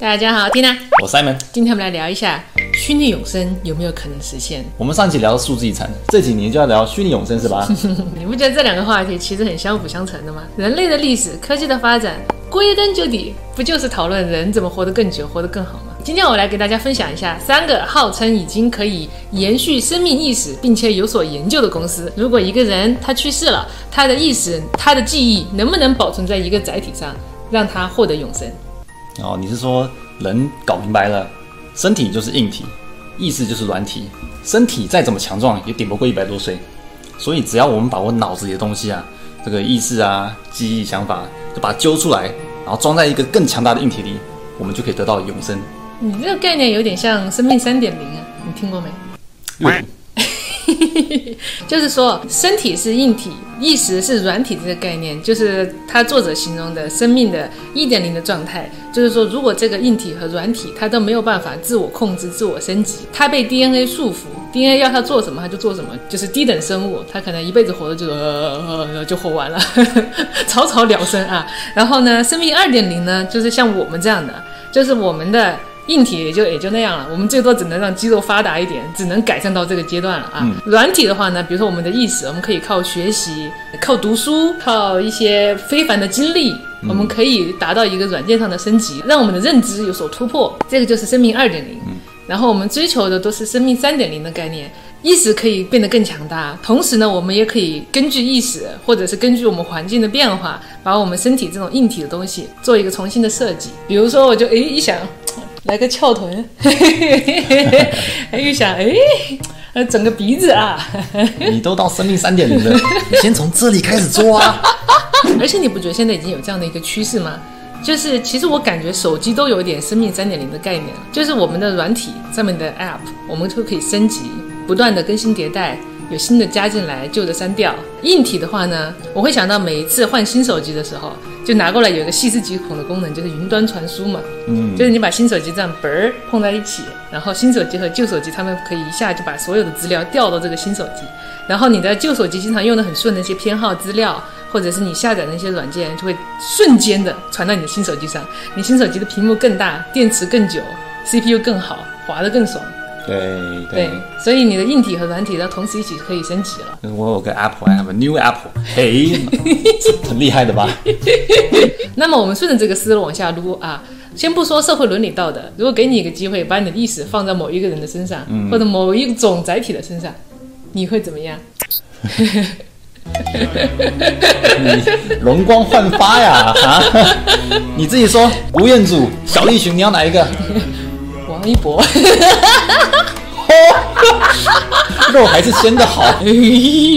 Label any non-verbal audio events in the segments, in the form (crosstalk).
大家好，缇娜，我 Simon。今天我们来聊一下虚拟永生有没有可能实现？我们上期聊数字遗产，这几年就要聊虚拟永生是吧？(laughs) 你不觉得这两个话题其实很相辅相成的吗？人类的历史、科技的发展，归根究底不就是讨论人怎么活得更久、活得更好吗？今天我来给大家分享一下三个号称已经可以延续生命意识并且有所研究的公司。如果一个人他去世了，他的意识、他的记忆能不能保存在一个载体上，让他获得永生？哦，你是说人搞明白了，身体就是硬体，意识就是软体，身体再怎么强壮也顶不过一百多岁，所以只要我们把握脑子里的东西啊，这个意识啊、记忆、想法，就把它揪出来，然后装在一个更强大的硬体里，我们就可以得到永生。你这个概念有点像生命三点零啊，你听过没？(laughs) 就是说，身体是硬体，意识是软体这个概念，就是他作者形容的生命的一点零的状态。就是说，如果这个硬体和软体它都没有办法自我控制、自我升级，它被 DNA 束缚，DNA 要它做什么它就做什么，就是低等生物，它可能一辈子活的就呃就活完了，(laughs) 草草了生啊。然后呢，生命二点零呢，就是像我们这样的，就是我们的。硬体也就也就那样了，我们最多只能让肌肉发达一点，只能改善到这个阶段了啊。软体的话呢，比如说我们的意识，我们可以靠学习、靠读书、靠一些非凡的经历，我们可以达到一个软件上的升级，让我们的认知有所突破。这个就是生命二点零。然后我们追求的都是生命三点零的概念，意识可以变得更强大，同时呢，我们也可以根据意识，或者是根据我们环境的变化，把我们身体这种硬体的东西做一个重新的设计。比如说，我就诶一想。来个翘臀，又 (laughs) 想哎，呃，整个鼻子啊！你都到生命三点零了，你先从这里开始做啊！(laughs) 而且你不觉得现在已经有这样的一个趋势吗？就是其实我感觉手机都有一点生命三点零的概念了，就是我们的软体上面的 App，我们都可以升级，不断的更新迭代。有新的加进来，旧的删掉。硬体的话呢，我会想到每一次换新手机的时候，就拿过来有一个细思极恐的功能，就是云端传输嘛。嗯，就是你把新手机这样嘣儿碰在一起，然后新手机和旧手机他们可以一下就把所有的资料调到这个新手机，然后你的旧手机经常用的很顺的一些偏好资料，或者是你下载的那些软件，就会瞬间的传到你的新手机上。你新手机的屏幕更大，电池更久，CPU 更好，滑得更爽。对对，所以你的硬体和软体要同时一起可以升级了。我有个 Apple，I have a new Apple，嘿，(laughs) 很厉害的吧？(laughs) 那么我们顺着这个思路往下撸啊，先不说社会伦理道德，如果给你一个机会，把你的意识放在某一个人的身上，或者某一种载体的身上，你会怎么样？你 (laughs) 容光焕发呀！啊，你自己说，吴彦祖、小栗旬，你要哪一个？王一博，(laughs) 肉还是鲜的好。(laughs)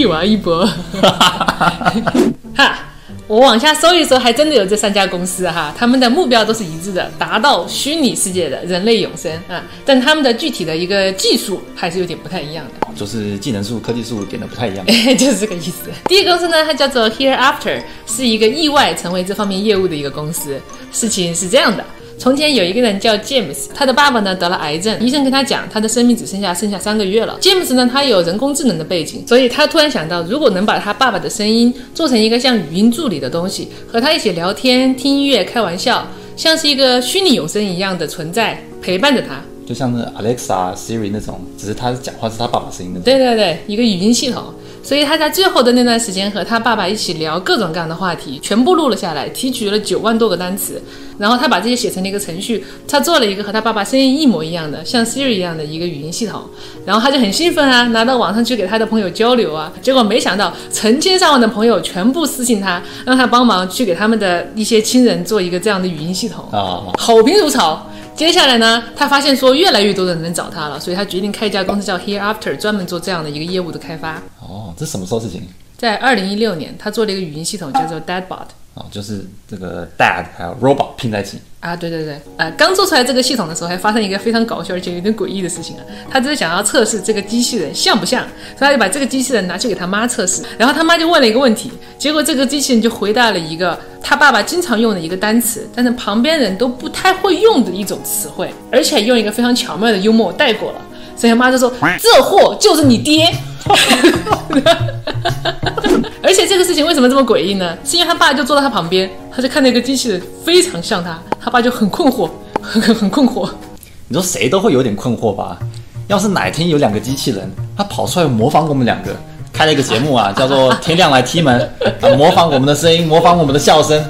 王一博，(laughs) 哈，我往下搜一搜，还真的有这三家公司哈，他们的目标都是一致的，达到虚拟世界的人类永生啊，但他们的具体的一个技术还是有点不太一样的，就是技能树、科技树点的不太一样，就是这个意思。第一个公司呢，它叫做 Hereafter，是一个意外成为这方面业务的一个公司。事情是这样的。从前有一个人叫 James，他的爸爸呢得了癌症，医生跟他讲，他的生命只剩下剩下三个月了。James 呢，他有人工智能的背景，所以他突然想到，如果能把他爸爸的声音做成一个像语音助理的东西，和他一起聊天、听音乐、开玩笑，像是一个虚拟永生一样的存在，陪伴着他，就像那 Alexa、Siri 那种，只是他讲话是他爸爸声音的。对对对，一个语音系统。所以他在最后的那段时间和他爸爸一起聊各种各样的话题，全部录了下来，提取了九万多个单词，然后他把这些写成了一个程序，他做了一个和他爸爸声音一模一样的，像 Siri 一样的一个语音系统，然后他就很兴奋啊，拿到网上去给他的朋友交流啊，结果没想到成千上万的朋友全部私信他，让他帮忙去给他们的一些亲人做一个这样的语音系统。啊，好评如潮。接下来呢，他发现说越来越多的人找他了，所以他决定开一家公司叫 Hereafter，专门做这样的一个业务的开发。哦，这什么时候事情？在二零一六年，他做了一个语音系统，叫做 Dadbot。哦，就是这个 dad 还有 robot 拼在一起。啊，对对对，呃，刚做出来这个系统的时候，还发生一个非常搞笑而且有点诡异的事情啊，他只是想要测试这个机器人像不像，所以他就把这个机器人拿去给他妈测试，然后他妈就问了一个问题，结果这个机器人就回答了一个他爸爸经常用的一个单词，但是旁边人都不太会用的一种词汇，而且用一个非常巧妙的幽默带过了，所以他妈就说这货就是你爹。(laughs) 而且这个事情为什么这么诡异呢？是因为他爸就坐在他旁边，他就看那个机器人非常像他，他爸就很困惑，很 (laughs) 很困惑。你说谁都会有点困惑吧？要是哪天有两个机器人，他跑出来模仿我们两个，开了一个节目啊，(laughs) 叫做《天亮来踢门》，啊，模仿我们的声音，模仿我们的笑声，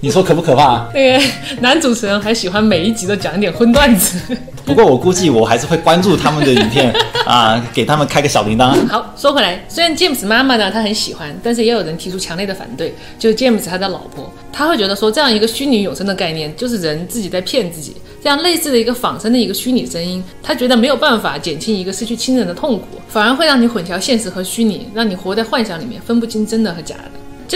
你说可不可怕？那个男主持人还喜欢每一集都讲一点荤段子。(laughs) 不过我估计我还是会关注他们的影片 (laughs) 啊，给他们开个小铃铛。好，说回来，虽然 James 妈妈呢，她很喜欢，但是也有人提出强烈的反对，就是 James 他的老婆，他会觉得说这样一个虚拟永生的概念，就是人自己在骗自己。这样类似的一个仿生的一个虚拟声音，他觉得没有办法减轻一个失去亲人的痛苦，反而会让你混淆现实和虚拟，让你活在幻想里面，分不清真的和假的。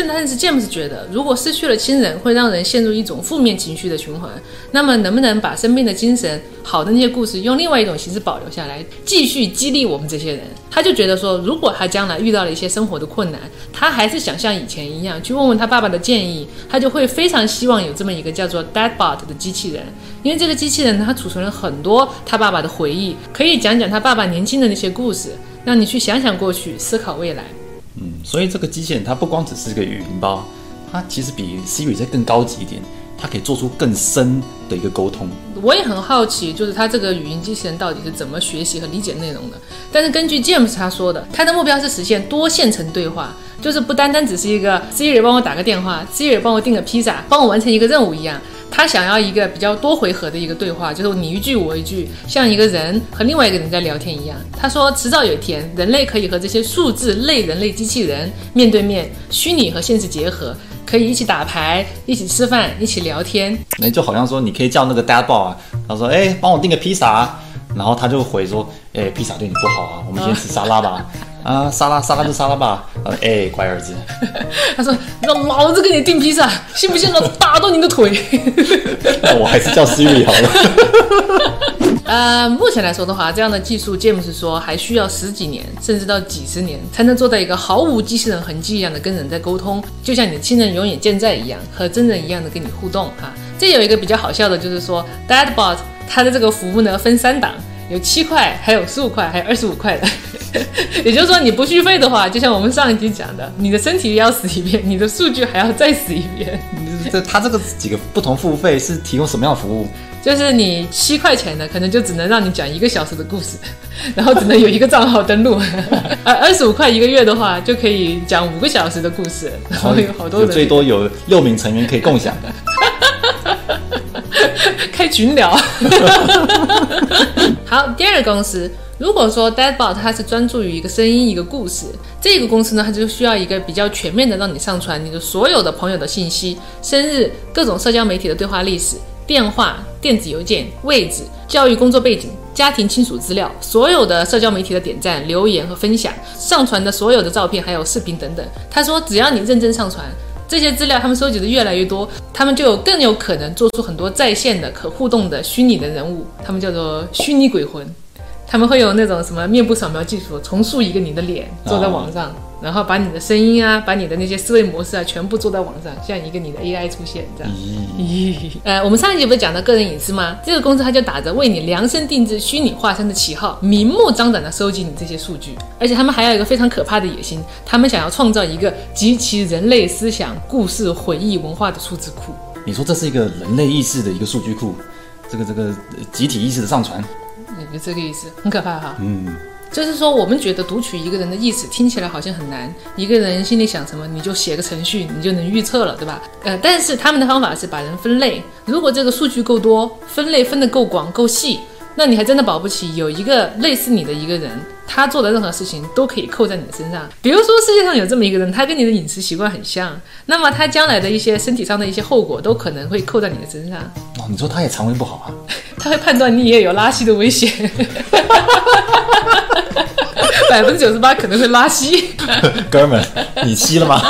但是 James 觉得，如果失去了亲人，会让人陷入一种负面情绪的循环。那么，能不能把生病的精神、好的那些故事，用另外一种形式保留下来，继续激励我们这些人？他就觉得说，如果他将来遇到了一些生活的困难，他还是想像以前一样去问问他爸爸的建议，他就会非常希望有这么一个叫做 Deadbot 的机器人，因为这个机器人它储存了很多他爸爸的回忆，可以讲讲他爸爸年轻的那些故事，让你去想想过去，思考未来。嗯，所以这个机器人它不光只是个语音包，它其实比 Siri 再更高级一点，它可以做出更深的一个沟通。我也很好奇，就是它这个语音机器人到底是怎么学习和理解内容的？但是根据 James 他说的，他的目标是实现多线程对话，就是不单单只是一个 Siri 帮我打个电话，Siri 帮我订个披萨，帮我完成一个任务一样。他想要一个比较多回合的一个对话，就是你一句我一句，像一个人和另外一个人在聊天一样。他说，迟早有一天，人类可以和这些数字类人类机器人面对面，虚拟和现实结合，可以一起打牌，一起吃饭，一起聊天。那就好像说，你可以叫那个 Dadbot 啊，他说，哎，帮我订个披萨，然后他就回说，哎，披萨对你不好啊，我们先吃沙拉吧。啊，沙拉沙拉就沙拉吧。哎，乖儿子，(laughs) 他说让老子给你订披萨，信不信老子打断你的腿？(laughs) 那我还是叫 Siri 好了。(laughs) 呃，目前来说的话，这样的技术，James 说还需要十几年，甚至到几十年，才能做到一个毫无机器人痕迹一样的跟人在沟通，就像你的亲人永远健在一样，和真人一样的跟你互动哈。这有一个比较好笑的，就是说 Dadbot 它的这个服务呢分三档，有七块，还有十五块，还有二十五块的。(laughs) 也就是说，你不续费的话，就像我们上一集讲的，你的身体要死一遍，你的数据还要再死一遍。这他这个几个不同付费是提供什么样的服务？就是你七块钱的，可能就只能让你讲一个小时的故事，(laughs) 然后只能有一个账号登录。(laughs) 而二十五块一个月的话，就可以讲五个小时的故事，然后有好多人，最多有六名成员可以共享的。开群聊。好，第二个公司。如果说 Deadbot 它是专注于一个声音一个故事，这个公司呢，它就需要一个比较全面的，让你上传你的所有的朋友的信息、生日、各种社交媒体的对话历史、电话、电子邮件、位置、教育工作背景、家庭亲属资料、所有的社交媒体的点赞、留言和分享、上传的所有的照片还有视频等等。他说，只要你认真上传这些资料，他们收集的越来越多，他们就有更有可能做出很多在线的可互动的虚拟的人物，他们叫做虚拟鬼魂。他们会有那种什么面部扫描技术，重塑一个你的脸，坐在网上，然后把你的声音啊，把你的那些思维模式啊，全部做到网上，像一个你的 AI 出现这样。咦，呃，我们上一集不是讲到个人隐私吗？这个公司它就打着为你量身定制虚拟化身的旗号，明目张胆的收集你这些数据，而且他们还有一个非常可怕的野心，他们想要创造一个集齐人类思想、故事、回忆、文化的数字库。你说这是一个人类意识的一个数据库，这个这个集体意识的上传。就这个意思，很可怕哈。嗯，就是说，我们觉得读取一个人的意思听起来好像很难，一个人心里想什么，你就写个程序，你就能预测了，对吧？呃，但是他们的方法是把人分类，如果这个数据够多，分类分得够广够细。那你还真的保不齐有一个类似你的一个人，他做的任何事情都可以扣在你的身上。比如说世界上有这么一个人，他跟你的饮食习惯很像，那么他将来的一些身体上的一些后果都可能会扣在你的身上。哦，你说他也肠胃不好啊？(laughs) 他会判断你也有拉稀的危险。百分之九十八可能会拉稀，(laughs) 哥们，你吸了吗？(laughs)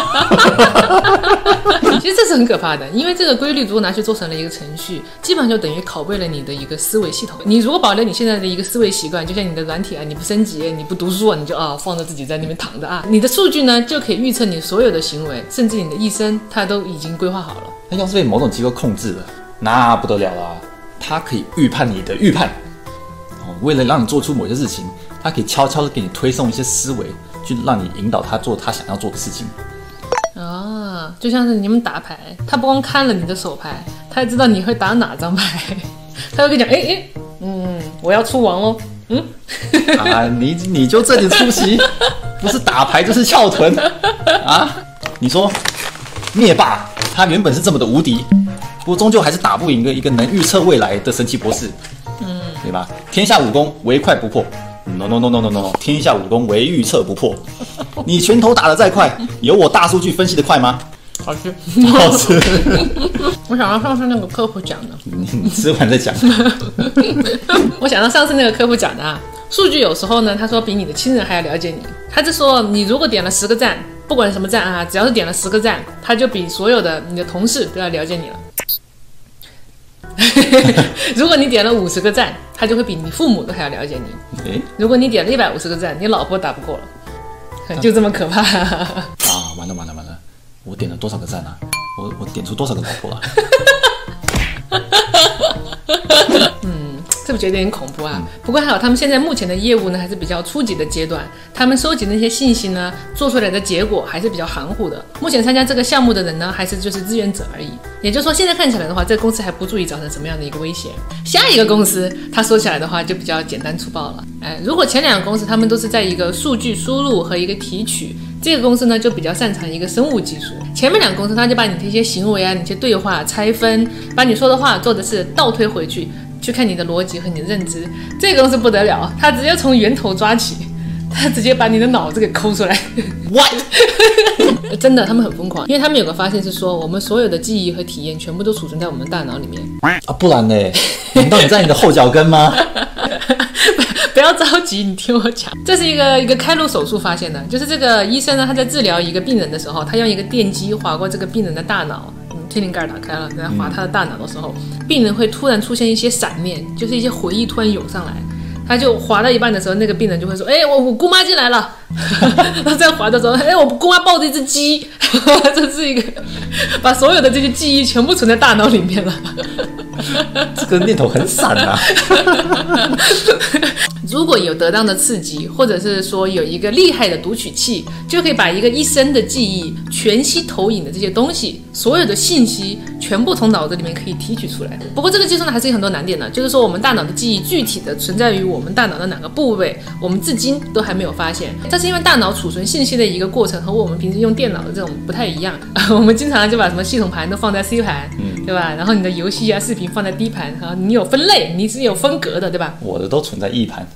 其实这是很可怕的，因为这个规律如果拿去做成了一个程序，基本上就等于拷贝了你的一个思维系统。你如果保留你现在的一个思维习惯，就像你的软体啊，你不升级，你不读书啊，你就啊放着自己在那边躺着啊，你的数据呢就可以预测你所有的行为，甚至你的一生，它都已经规划好了。那要是被某种机构控制了，那不得了了，它可以预判你的预判，哦，为了让你做出某些事情。他可以悄悄的给你推送一些思维，去让你引导他做他想要做的事情。啊，就像是你们打牌，他不光看了你的手牌，他还知道你会打哪张牌，(laughs) 他会跟你讲，哎哎，嗯，我要出王喽，嗯，(laughs) 啊，你你就这点出息，不是打牌就是翘臀 (laughs) 啊！你说灭霸他原本是这么的无敌，不过终究还是打不赢个一个能预测未来的神奇博士，嗯，对吧？天下武功唯快不破，no no no no no no，天下武功唯预测不破。(laughs) 你拳头打得再快，有我大数据分析的快吗？好吃。好吃，(laughs) 我想到上次那个科普讲的，你你吃完再讲。(laughs) 我想到上次那个科普讲的啊，数据有时候呢，他说比你的亲人还要了解你。他就说，你如果点了十个赞，不管什么赞啊，只要是点了十个赞，他就比所有的你的同事都要了解你了。(laughs) 如果你点了五十个赞，他就会比你父母都还要了解你。诶如果你点了一百五十个赞，你老婆打不过了，就这么可怕。啊，完了完了完了，我点了多少个赞啊？我我点出多少个老婆了？(laughs) 是不是觉得有点恐怖啊？不过还好，他们现在目前的业务呢还是比较初级的阶段，他们收集那些信息呢，做出来的结果还是比较含糊的。目前参加这个项目的人呢，还是就是志愿者而已。也就是说，现在看起来的话，这个公司还不足以造成什么样的一个威胁。下一个公司，他说起来的话就比较简单粗暴了。哎，如果前两个公司他们都是在一个数据输入和一个提取。这个公司呢就比较擅长一个生物技术，前面两个公司他就把你的一些行为啊、你一些对话拆分，把你说的话做的是倒推回去，去看你的逻辑和你的认知。这个东西不得了，他直接从源头抓起，他直接把你的脑子给抠出来。What？(laughs) 真的，他们很疯狂，因为他们有个发现是说，我们所有的记忆和体验全部都储存在我们的大脑里面。啊，不然呢？难道你在你的后脚跟吗？(laughs) 不要着急，你听我讲，这是一个一个开颅手术发现的，就是这个医生呢，他在治疗一个病人的时候，他用一个电击划过这个病人的大脑，嗯，天灵盖打开了，在划他的大脑的时候，病人会突然出现一些闪念，就是一些回忆突然涌上来。他就划到一半的时候，那个病人就会说：“哎，我我姑妈进来了。” (laughs) 然后再划的时候，哎，我公妈抱着一只鸡，(laughs) 这是一个把所有的这些记忆全部存在大脑里面了。(laughs) 这个念头很散啊。如果有得当的刺激，或者是说有一个厉害的读取器，就可以把一个一生的记忆、全息投影的这些东西，所有的信息全部从脑子里面可以提取出来。不过这个技术呢，还是有很多难点的，就是说我们大脑的记忆具体的存在于我们大脑的哪个部位，我们至今都还没有发现。这是因为大脑储存信息的一个过程和我们平时用电脑的这种不太一样。(laughs) 我们经常就把什么系统盘都放在 C 盘，对吧？然后你的游戏啊、视频放在 D 盘，然后你有分类，你是有分隔的，对吧？我的都存在 E 盘。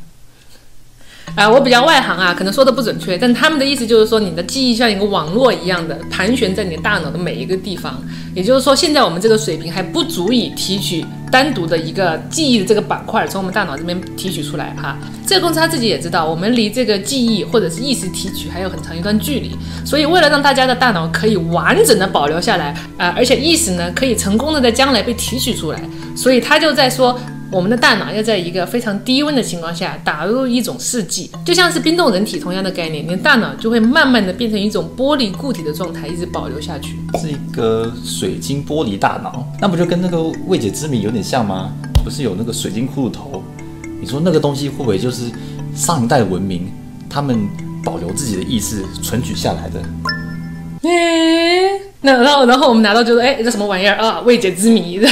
啊、我比较外行啊，可能说的不准确，但他们的意思就是说，你的记忆像一个网络一样的盘旋在你的大脑的每一个地方。也就是说，现在我们这个水平还不足以提取单独的一个记忆的这个板块从我们大脑这边提取出来哈。这个公司他自己也知道，我们离这个记忆或者是意识提取还有很长一段距离，所以为了让大家的大脑可以完整的保留下来啊、而且意识呢可以成功的在将来被提取出来，所以他就在说。我们的大脑要在一个非常低温的情况下打入一种试剂，就像是冰冻人体同样的概念，你的大脑就会慢慢的变成一种玻璃固体的状态，一直保留下去。是一个水晶玻璃大脑，那不就跟那个未解之谜有点像吗？不是有那个水晶骷髅头？你说那个东西会不会就是上一代文明他们保留自己的意识存取下来的？诶，(laughs) 那然后然后我们拿到就是哎这什么玩意儿啊？未解之谜的，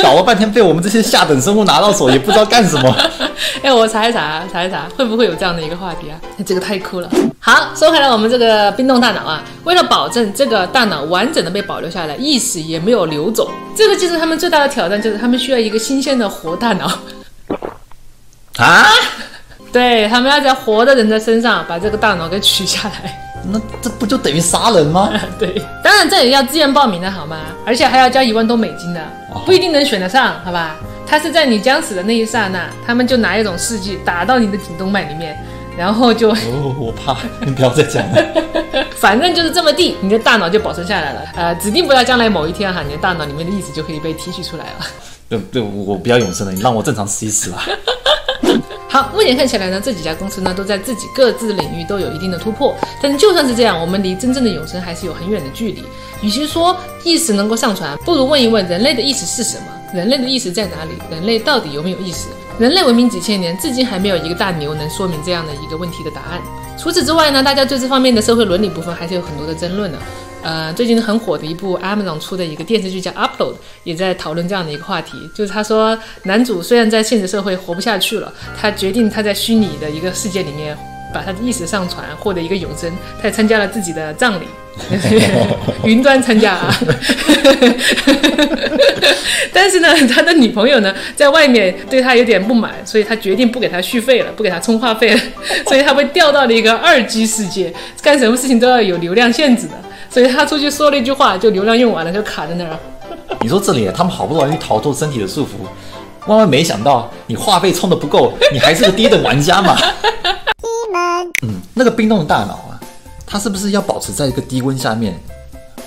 搞了 (laughs) 半天被我们这些下等生物拿到手，也不知道干什么。(laughs) 哎，我查一查，查一查，会不会有这样的一个话题啊？这个太酷了。好，说回来，我们这个冰冻大脑啊，为了保证这个大脑完整的被保留下来，意识也没有流走，这个技术他们最大的挑战就是他们需要一个新鲜的活大脑。啊？对他们要在活的人的身上把这个大脑给取下来。那这不就等于杀人吗？(laughs) 对，当然这也要自愿报名的好吗？而且还要交一万多美金的，不一定能选得上，好吧？他是在你将死的那一刹那，他们就拿一种试剂打到你的颈动脉里面，然后就哦，我怕，你不要再讲了。(laughs) 反正就是这么地，你的大脑就保存下来了。呃，指定不要将来某一天哈，你的大脑里面的意识就可以被提取出来了。(laughs) 对对，我不要永生了，你让我正常死一死吧。好，目前看起来呢，这几家公司呢都在自己各自领域都有一定的突破。但是就算是这样，我们离真正的永生还是有很远的距离。与其说意识能够上传，不如问一问人类的意识是什么？人类的意识在哪里？人类到底有没有意识？人类文明几千年，至今还没有一个大牛能说明这样的一个问题的答案。除此之外呢，大家对这方面的社会伦理部分还是有很多的争论的。呃，最近很火的一部 Amazon 出的一个电视剧叫《Upload》，也在讨论这样的一个话题，就是他说男主虽然在现实社会活不下去了，他决定他在虚拟的一个世界里面把他的意识上传，获得一个永生，他也参加了自己的葬礼。(laughs) (laughs) 云端参加啊，(laughs) 但是呢，他的女朋友呢，在外面对他有点不满，所以他决定不给他续费了，不给他充话费了，所以他被调到了一个二 G 世界，干什么事情都要有流量限制的，所以他出去说了一句话，就流量用完了，就卡在那儿。(laughs) 你说这里他们好不容易逃脱身体的束缚，万万没想到你话费充的不够，你还是个低等玩家嘛？(laughs) 嗯，那个冰冻的大脑啊。它是不是要保持在一个低温下面？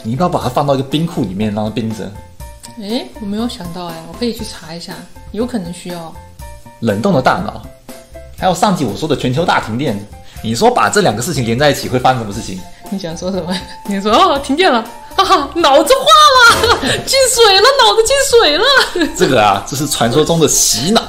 你要不要把它放到一个冰库里面让它冰着？哎，我没有想到哎，我可以去查一下，有可能需要冷冻的大脑，还有上集我说的全球大停电。你说把这两个事情连在一起会发生什么事情？你想说什么？(laughs) 你说哦，停电了，哈哈，脑子化了，(laughs) 进水了，脑子进水了。这个啊，这是传说中的洗脑。